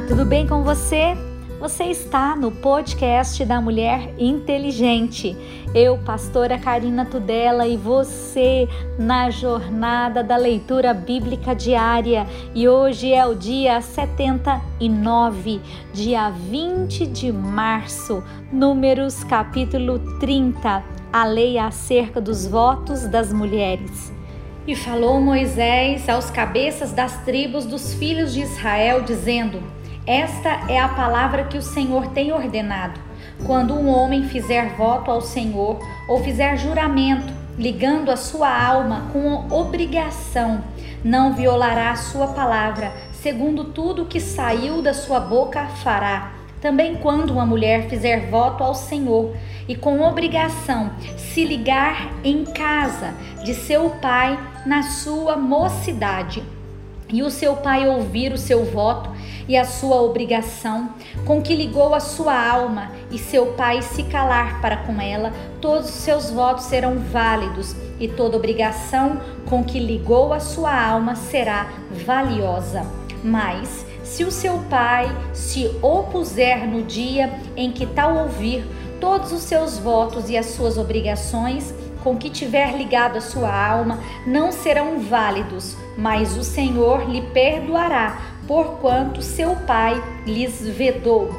Tudo bem com você? Você está no podcast da Mulher Inteligente. Eu, pastora Karina Tudela, e você na jornada da leitura bíblica diária. E hoje é o dia 79, dia 20 de março, Números capítulo 30, a lei acerca dos votos das mulheres. E falou Moisés aos cabeças das tribos dos filhos de Israel, dizendo: Esta é a palavra que o Senhor tem ordenado. Quando um homem fizer voto ao Senhor ou fizer juramento, ligando a sua alma com obrigação, não violará a sua palavra, segundo tudo que saiu da sua boca fará. Também quando uma mulher fizer voto ao Senhor e com obrigação se ligar em casa de seu pai na sua mocidade, e o seu pai ouvir o seu voto e a sua obrigação, com que ligou a sua alma, e seu pai se calar para com ela, todos os seus votos serão válidos, e toda obrigação com que ligou a sua alma será valiosa. Mas se o seu pai se opuser no dia em que tal ouvir todos os seus votos e as suas obrigações, com que tiver ligado a sua alma, não serão válidos, mas o Senhor lhe perdoará, porquanto seu pai lhes vedou.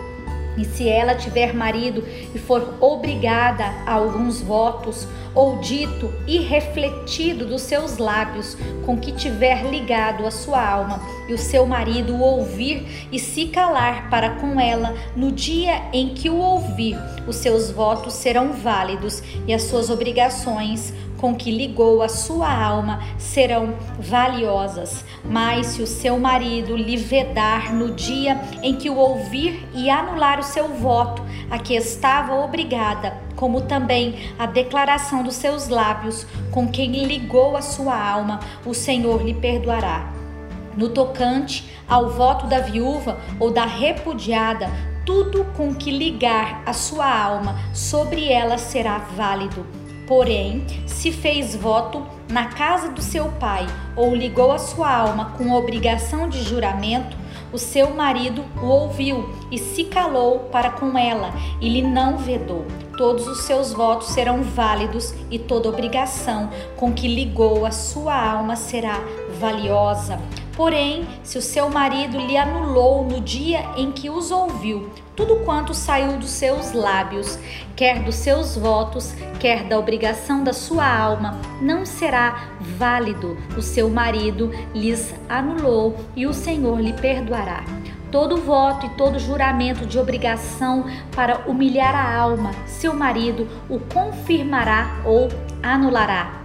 E se ela tiver marido e for obrigada a alguns votos, ou dito e refletido dos seus lábios, com que tiver ligado a sua alma, e o seu marido o ouvir e se calar para com ela, no dia em que o ouvir, os seus votos serão válidos e as suas obrigações com que ligou a sua alma serão valiosas. Mas se o seu marido lhe vedar no dia em que o ouvir e anular o seu voto, a que estava obrigada, como também a declaração dos seus lábios, com quem ligou a sua alma, o Senhor lhe perdoará. No tocante ao voto da viúva ou da repudiada, tudo com que ligar a sua alma sobre ela será válido Porém, se fez voto na casa do seu pai ou ligou a sua alma com obrigação de juramento, o seu marido o ouviu e se calou para com ela e lhe não vedou. Todos os seus votos serão válidos e toda obrigação com que ligou a sua alma será valiosa. Porém, se o seu marido lhe anulou no dia em que os ouviu, tudo quanto saiu dos seus lábios, quer dos seus votos, quer da obrigação da sua alma, não será válido. O seu marido lhes anulou e o Senhor lhe perdoará. Todo voto e todo juramento de obrigação para humilhar a alma, seu marido o confirmará ou anulará.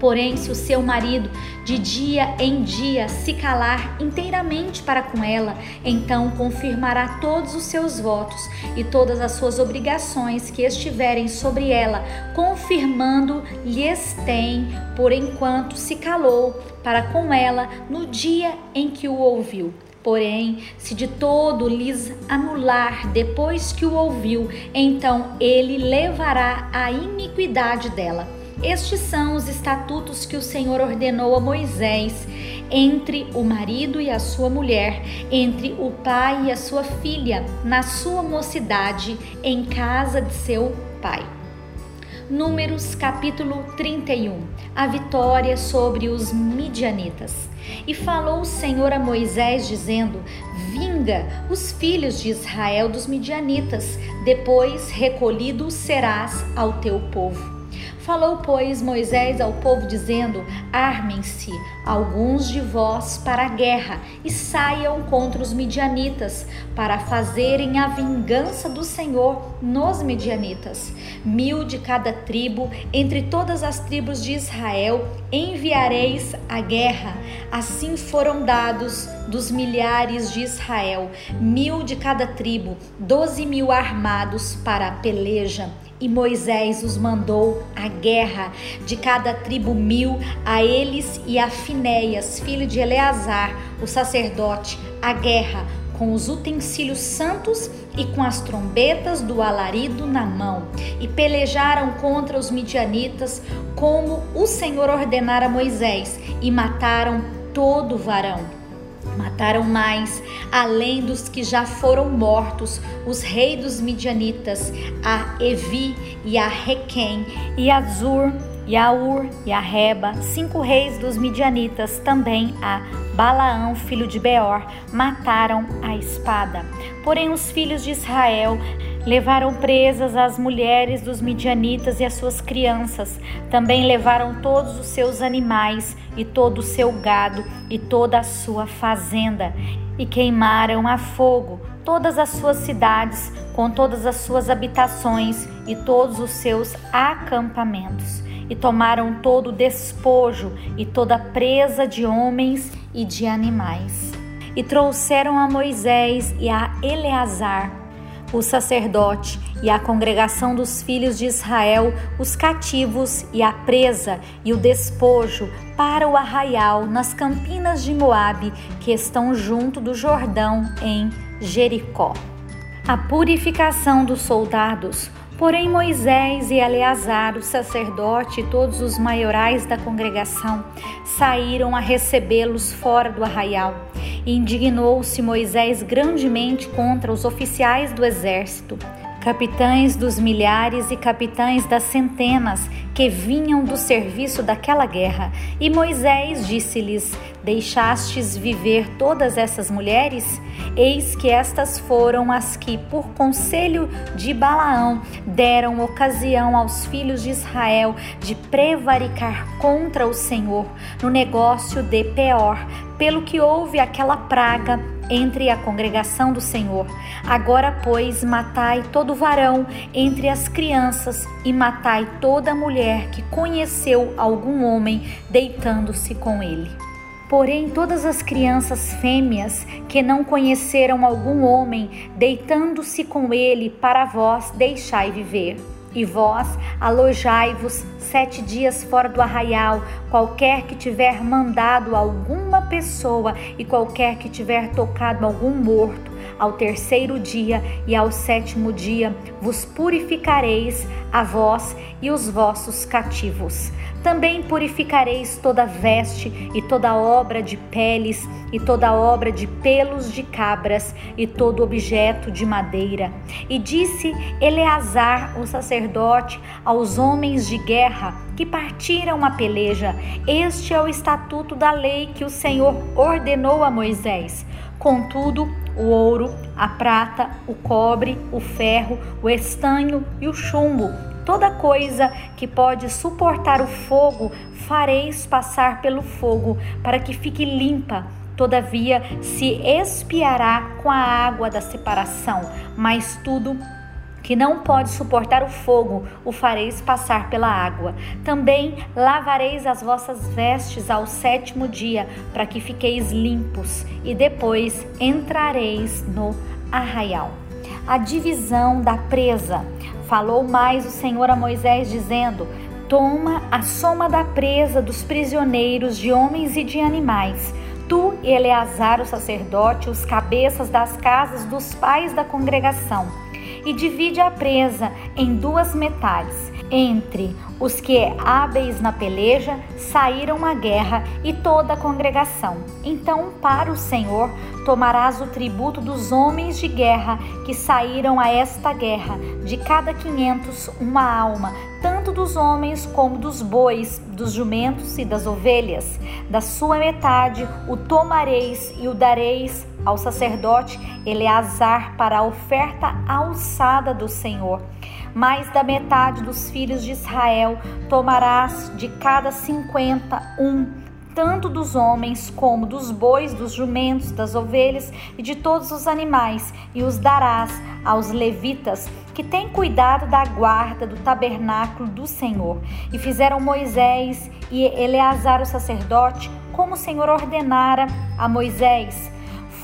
Porém, se o seu marido de dia em dia se calar inteiramente para com ela, então confirmará todos os seus votos e todas as suas obrigações que estiverem sobre ela, confirmando lhes tem, por enquanto se calou para com ela no dia em que o ouviu. Porém, se de todo lhes anular depois que o ouviu, então ele levará a iniquidade dela estes são os estatutos que o Senhor ordenou a Moisés entre o marido e a sua mulher, entre o pai e a sua filha, na sua mocidade, em casa de seu pai. Números capítulo 31 A vitória sobre os midianitas. E falou o Senhor a Moisés, dizendo: Vinga os filhos de Israel dos midianitas, depois recolhidos serás ao teu povo. Falou, pois, Moisés ao povo, dizendo: Armem-se alguns de vós para a guerra e saiam contra os midianitas, para fazerem a vingança do Senhor nos midianitas. Mil de cada tribo, entre todas as tribos de Israel, enviareis a guerra. Assim foram dados dos milhares de Israel, mil de cada tribo, doze mil armados para a peleja. E Moisés os mandou à guerra, de cada tribo mil, a eles e a Finéias, filho de Eleazar, o sacerdote, a guerra, com os utensílios santos e com as trombetas do alarido na mão, e pelejaram contra os midianitas, como o Senhor ordenara a Moisés, e mataram todo varão. Mataram mais, além dos que já foram mortos, os reis dos midianitas, a Evi e a Requem, e a Zur, e a Ur, e a Reba, cinco reis dos midianitas, também a Balaão, filho de Beor, mataram a espada. Porém, os filhos de Israel levaram presas as mulheres dos midianitas e as suas crianças. Também levaram todos os seus animais e todo o seu gado e toda a sua fazenda. E queimaram a fogo todas as suas cidades, com todas as suas habitações e todos os seus acampamentos e tomaram todo o despojo e toda presa de homens e de animais. E trouxeram a Moisés e a Eleazar, o sacerdote, e a congregação dos filhos de Israel, os cativos e a presa e o despojo para o arraial nas campinas de Moabe, que estão junto do Jordão em Jericó. A purificação dos soldados Porém, Moisés e Eleazar, o sacerdote, e todos os maiorais da congregação saíram a recebê-los fora do arraial. Indignou-se Moisés grandemente contra os oficiais do exército, capitães dos milhares e capitães das centenas que vinham do serviço daquela guerra. E Moisés disse-lhes: Deixastes viver todas essas mulheres? Eis que estas foram as que, por conselho de Balaão, deram ocasião aos filhos de Israel de prevaricar contra o Senhor no negócio de Peor, pelo que houve aquela praga entre a congregação do Senhor. Agora, pois, matai todo varão entre as crianças e matai toda mulher que conheceu algum homem deitando-se com ele. Porém, todas as crianças fêmeas que não conheceram algum homem, deitando-se com ele, para vós deixai viver. E vós alojai-vos sete dias fora do arraial, qualquer que tiver mandado alguma pessoa e qualquer que tiver tocado algum morto, ao terceiro dia e ao sétimo dia vos purificareis a vós e os vossos cativos. Também purificareis toda veste e toda obra de peles e toda obra de pelos de cabras e todo objeto de madeira. E disse Eleazar, o sacerdote, aos homens de guerra que partiram a peleja: Este é o estatuto da lei que o Senhor ordenou a Moisés. Contudo, o ouro, a prata, o cobre, o ferro, o estanho e o chumbo Toda coisa que pode suportar o fogo, fareis passar pelo fogo, para que fique limpa. Todavia se espiará com a água da separação, mas tudo que não pode suportar o fogo, o fareis passar pela água. Também lavareis as vossas vestes ao sétimo dia, para que fiqueis limpos, e depois entrareis no arraial. A divisão da presa. Falou mais o Senhor a Moisés, dizendo: Toma a soma da presa dos prisioneiros de homens e de animais. Tu e Eleazar, o sacerdote, os cabeças das casas dos pais da congregação, e divide a presa em duas metades entre os que hábeis na peleja saíram à guerra e toda a congregação. Então, para o Senhor, tomarás o tributo dos homens de guerra que saíram a esta guerra, de cada quinhentos uma alma, tanto dos homens como dos bois, dos jumentos e das ovelhas. Da sua metade o tomareis e o dareis ao sacerdote Eleazar para a oferta alçada do Senhor mais da metade dos filhos de Israel tomarás de cada cinquenta um, tanto dos homens como dos bois, dos jumentos, das ovelhas e de todos os animais, e os darás aos levitas que têm cuidado da guarda do tabernáculo do Senhor. E fizeram Moisés e Eleazar o sacerdote, como o Senhor ordenara a Moisés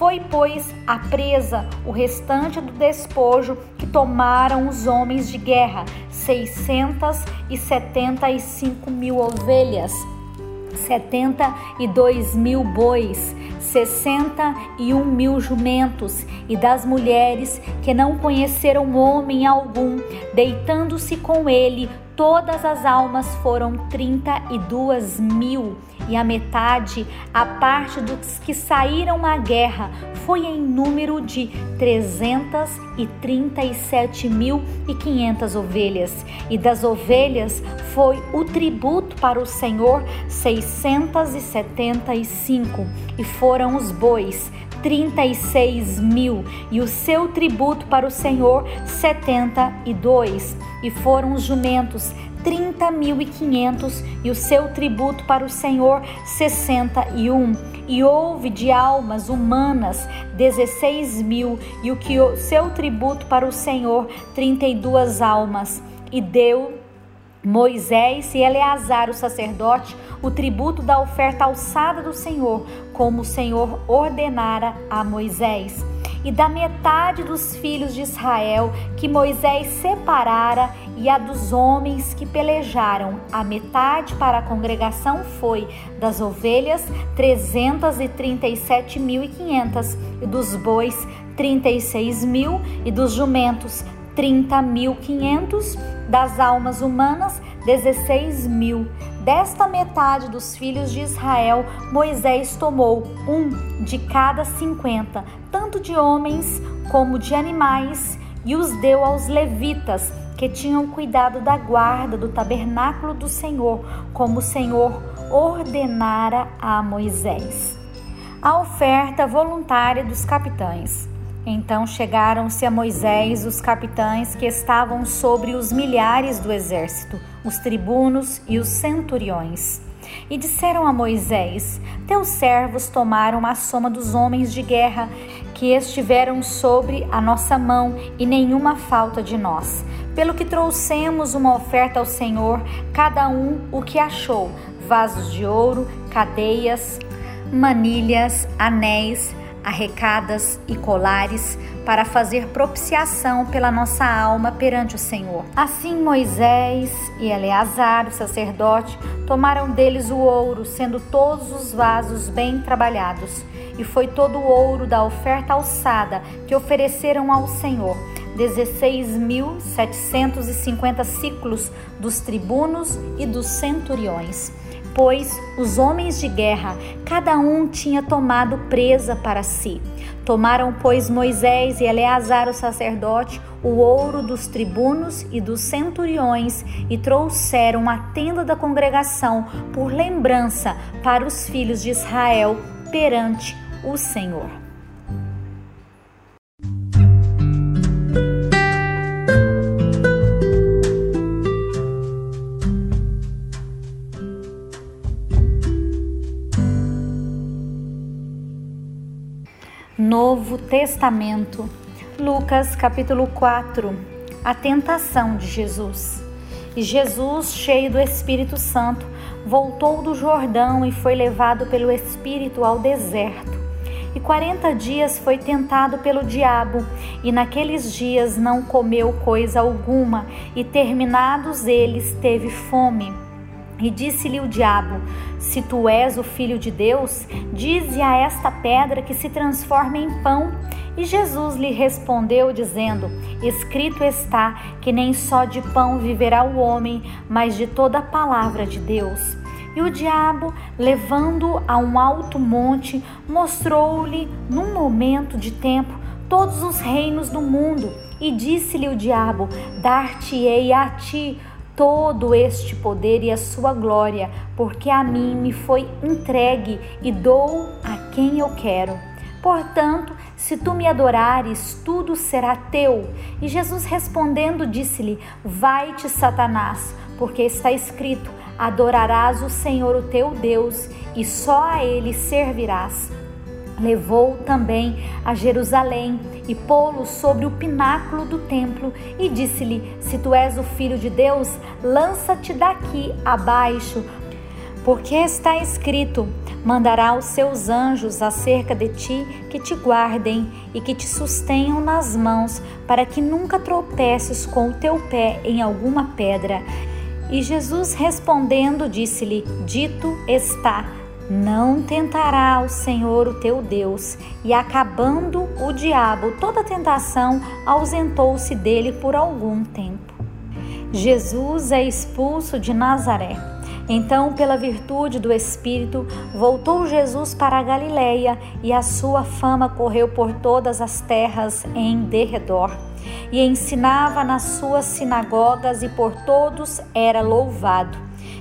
foi, pois, a presa o restante do despojo que tomaram os homens de guerra, seiscentas e setenta e cinco mil ovelhas, setenta e dois mil bois, sessenta e um mil jumentos, e das mulheres que não conheceram homem algum, deitando-se com ele, todas as almas foram trinta e duas mil, e a metade, a parte dos que saíram à guerra, foi em número de 337.500 ovelhas, e das ovelhas foi o tributo para o Senhor 675, e foram os bois 36 mil, e o seu tributo para o Senhor 72, e foram os jumentos trinta mil e quinhentos, e o seu tributo para o Senhor sessenta e um. E houve de almas humanas dezesseis mil, e o que o seu tributo para o Senhor trinta e duas almas. E deu Moisés e Eleazar, o sacerdote, o tributo da oferta alçada do Senhor, como o Senhor ordenara a Moisés. E da metade dos filhos de Israel que Moisés separara e a dos homens que pelejaram, a metade para a congregação foi das ovelhas 337.500 e dos bois 36 mil e dos jumentos 30.500, das almas humanas, 16 mil. Desta metade dos filhos de Israel, Moisés tomou um de cada cinquenta, tanto de homens como de animais, e os deu aos levitas, que tinham cuidado da guarda do tabernáculo do Senhor, como o Senhor ordenara a Moisés. A oferta voluntária dos capitães. Então chegaram-se a Moisés os capitães que estavam sobre os milhares do exército, os tribunos e os centuriões. E disseram a Moisés: Teus servos tomaram a soma dos homens de guerra que estiveram sobre a nossa mão, e nenhuma falta de nós. Pelo que trouxemos uma oferta ao Senhor, cada um o que achou: vasos de ouro, cadeias, manilhas, anéis, arrecadas e colares para fazer propiciação pela nossa alma perante o Senhor. Assim Moisés e Eleazar, o sacerdote, tomaram deles o ouro, sendo todos os vasos bem trabalhados, e foi todo o ouro da oferta alçada que ofereceram ao Senhor. 16.750 ciclos dos tribunos e dos centuriões pois os homens de guerra, cada um tinha tomado presa para si. Tomaram, pois, Moisés e Eleazar, o sacerdote, o ouro dos tribunos e dos centuriões e trouxeram a tenda da congregação por lembrança para os filhos de Israel perante o Senhor. Testamento, Lucas capítulo 4, a tentação de Jesus. E Jesus, cheio do Espírito Santo, voltou do Jordão e foi levado pelo Espírito ao deserto. E quarenta dias foi tentado pelo diabo, e naqueles dias não comeu coisa alguma, e terminados eles teve fome. E disse-lhe o diabo: Se tu és o filho de Deus, dize a esta pedra que se transforme em pão. E Jesus lhe respondeu, dizendo: Escrito está que nem só de pão viverá o homem, mas de toda a palavra de Deus. E o diabo, levando-o a um alto monte, mostrou-lhe, num momento de tempo, todos os reinos do mundo. E disse-lhe o diabo: Dar-te-ei a ti todo este poder e a sua glória, porque a mim me foi entregue e dou a quem eu quero. Portanto, se tu me adorares, tudo será teu. E Jesus respondendo, disse-lhe: Vai-te, Satanás, porque está escrito: Adorarás o Senhor, o teu Deus, e só a ele servirás levou também a Jerusalém e pô-lo sobre o pináculo do templo e disse-lhe: Se tu és o filho de Deus, lança-te daqui abaixo, porque está escrito: Mandará os seus anjos acerca de ti que te guardem e que te sustenham nas mãos, para que nunca tropeces com o teu pé em alguma pedra. E Jesus respondendo disse-lhe: Dito está não tentará o Senhor o teu Deus. E acabando o diabo toda tentação, ausentou-se dele por algum tempo. Jesus é expulso de Nazaré. Então, pela virtude do Espírito, voltou Jesus para a Galiléia e a sua fama correu por todas as terras em derredor. E ensinava nas suas sinagogas e por todos era louvado.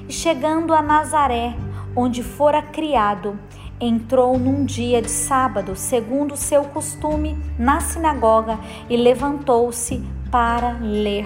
E chegando a Nazaré, onde fora criado, entrou num dia de sábado, segundo seu costume, na sinagoga e levantou-se para ler.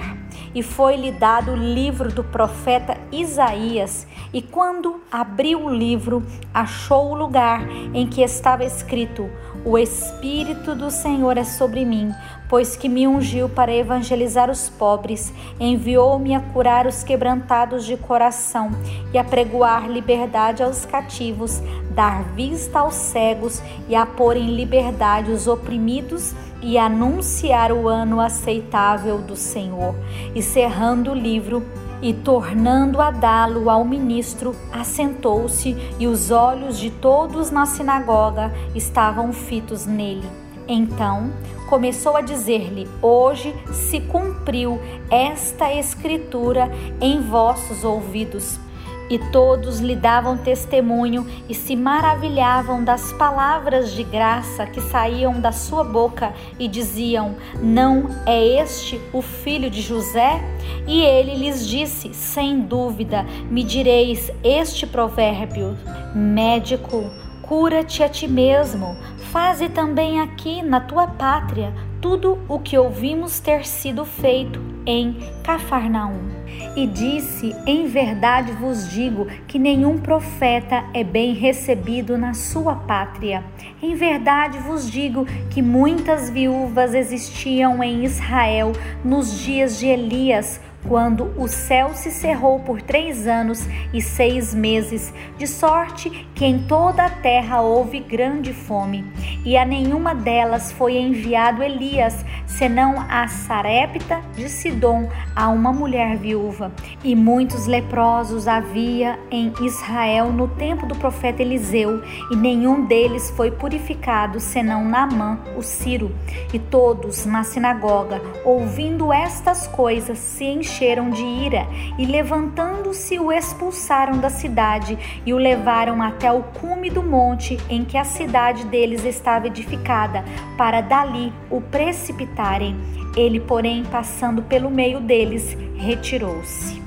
E foi-lhe dado o livro do profeta Isaías. E quando abriu o livro, achou o lugar em que estava escrito: O Espírito do Senhor é sobre mim, pois que me ungiu para evangelizar os pobres, enviou-me a curar os quebrantados de coração e a pregoar liberdade aos cativos, dar vista aos cegos e a pôr em liberdade os oprimidos e anunciar o ano aceitável do Senhor. E cerrando o livro, e tornando a dá-lo ao ministro, assentou-se, e os olhos de todos na sinagoga estavam fitos nele. Então começou a dizer-lhe: Hoje se cumpriu esta escritura em vossos ouvidos. E todos lhe davam testemunho e se maravilhavam das palavras de graça que saíam da sua boca e diziam: Não é este o filho de José? E ele lhes disse: Sem dúvida, me direis este provérbio: Médico, cura-te a ti mesmo, faze também aqui na tua pátria tudo o que ouvimos ter sido feito em Cafarnaum. E disse: Em verdade vos digo que nenhum profeta é bem recebido na sua pátria. Em verdade vos digo que muitas viúvas existiam em Israel nos dias de Elias quando o céu se cerrou por três anos e seis meses, de sorte que em toda a terra houve grande fome, e a nenhuma delas foi enviado Elias, senão a Sarepta de Sidom, a uma mulher viúva. E muitos leprosos havia em Israel no tempo do profeta Eliseu, e nenhum deles foi purificado, senão Naamã, o Ciro. E todos na sinagoga, ouvindo estas coisas, se encheram encheram de ira e, levantando-se, o expulsaram da cidade e o levaram até o cume do monte em que a cidade deles estava edificada, para dali o precipitarem. Ele, porém, passando pelo meio deles, retirou-se.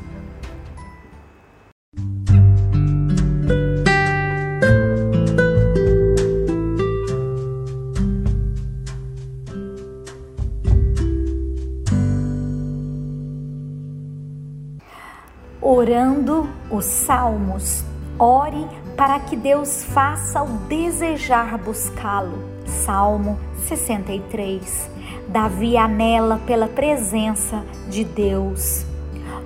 Orando os salmos. Ore para que Deus faça o desejar buscá-lo. Salmo 63. Davi anela pela presença de Deus.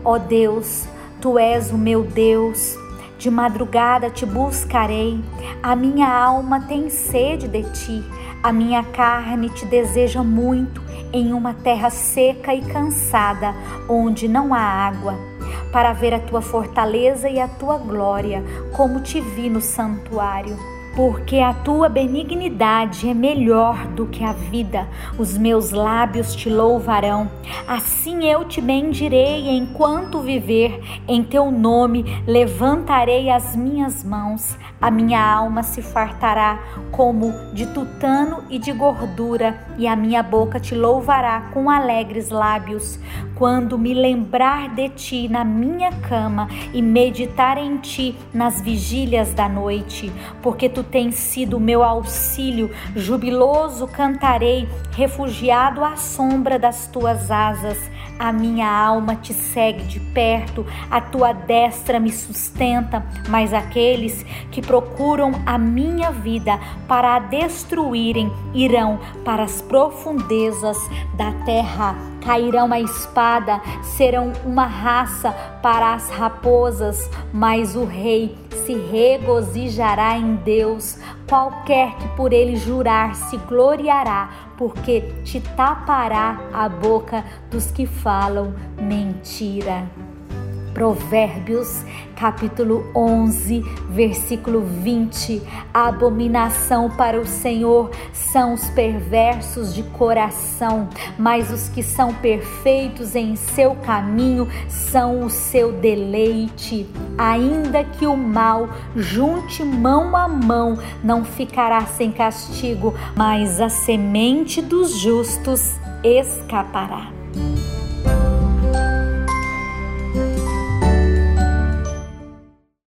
Ó Deus, tu és o meu Deus. De madrugada te buscarei. A minha alma tem sede de ti. A minha carne te deseja muito em uma terra seca e cansada, onde não há água para ver a tua fortaleza e a tua glória, como te vi no santuário porque a tua benignidade é melhor do que a vida, os meus lábios te louvarão. Assim eu te bendirei enquanto viver, em teu nome levantarei as minhas mãos. A minha alma se fartará como de tutano e de gordura, e a minha boca te louvará com alegres lábios. Quando me lembrar de ti na minha cama e meditar em ti nas vigílias da noite, porque tu tens sido meu auxílio, jubiloso cantarei, refugiado à sombra das tuas asas. A minha alma te segue de perto, a tua destra me sustenta, mas aqueles que procuram a minha vida para a destruírem irão para as profundezas da terra. Cairão a espada, serão uma raça para as raposas, mas o rei se regozijará em Deus. Qualquer que por ele jurar se gloriará, porque te tapará a boca dos que falam mentira. Provérbios, capítulo 11, versículo 20. A abominação para o Senhor são os perversos de coração, mas os que são perfeitos em seu caminho são o seu deleite. Ainda que o mal junte mão a mão, não ficará sem castigo, mas a semente dos justos escapará.